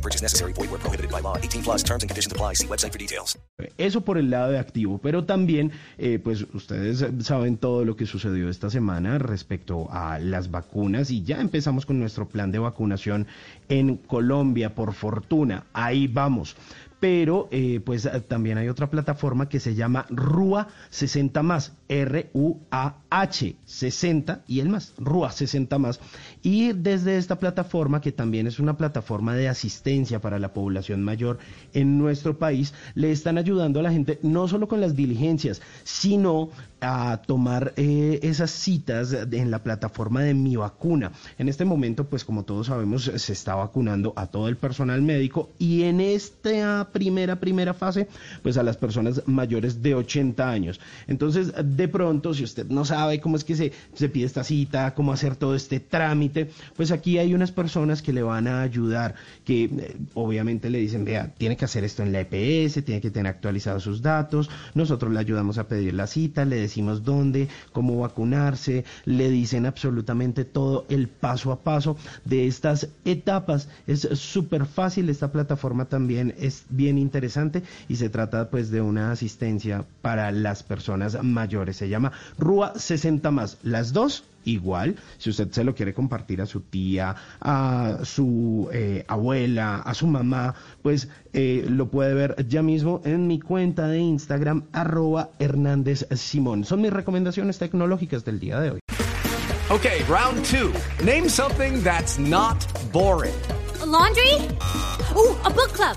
No purchase necessary. Void where prohibited by law. 18 plus terms and conditions apply. See website for details. Eso por el lado de activo, pero también, eh, pues ustedes saben todo lo que sucedió esta semana respecto a las vacunas y ya empezamos con nuestro plan de vacunación en Colombia, por fortuna. Ahí vamos pero eh, pues también hay otra plataforma que se llama RUA 60 más, R-U-A-H 60 y el más, RUA 60 más. Y desde esta plataforma, que también es una plataforma de asistencia para la población mayor en nuestro país, le están ayudando a la gente no solo con las diligencias, sino a tomar eh, esas citas en la plataforma de Mi Vacuna. En este momento, pues como todos sabemos, se está vacunando a todo el personal médico y en esta primera, primera fase, pues a las personas mayores de 80 años. Entonces, de pronto, si usted no sabe cómo es que se, se pide esta cita, cómo hacer todo este trámite, pues aquí hay unas personas que le van a ayudar, que eh, obviamente le dicen, vea, tiene que hacer esto en la EPS, tiene que tener actualizados sus datos, nosotros le ayudamos a pedir la cita, le decimos dónde, cómo vacunarse, le dicen absolutamente todo el paso a paso de estas etapas. Es súper fácil, esta plataforma también es interesante y se trata pues de una asistencia para las personas mayores. Se llama RUA 60 más. Las dos igual, si usted se lo quiere compartir a su tía, a su eh, abuela, a su mamá, pues eh, lo puede ver ya mismo en mi cuenta de Instagram, arroba Hernández Simón. Son mis recomendaciones tecnológicas del día de hoy. Okay, round two. Name something that's not boring. A laundry? Ooh, a book club.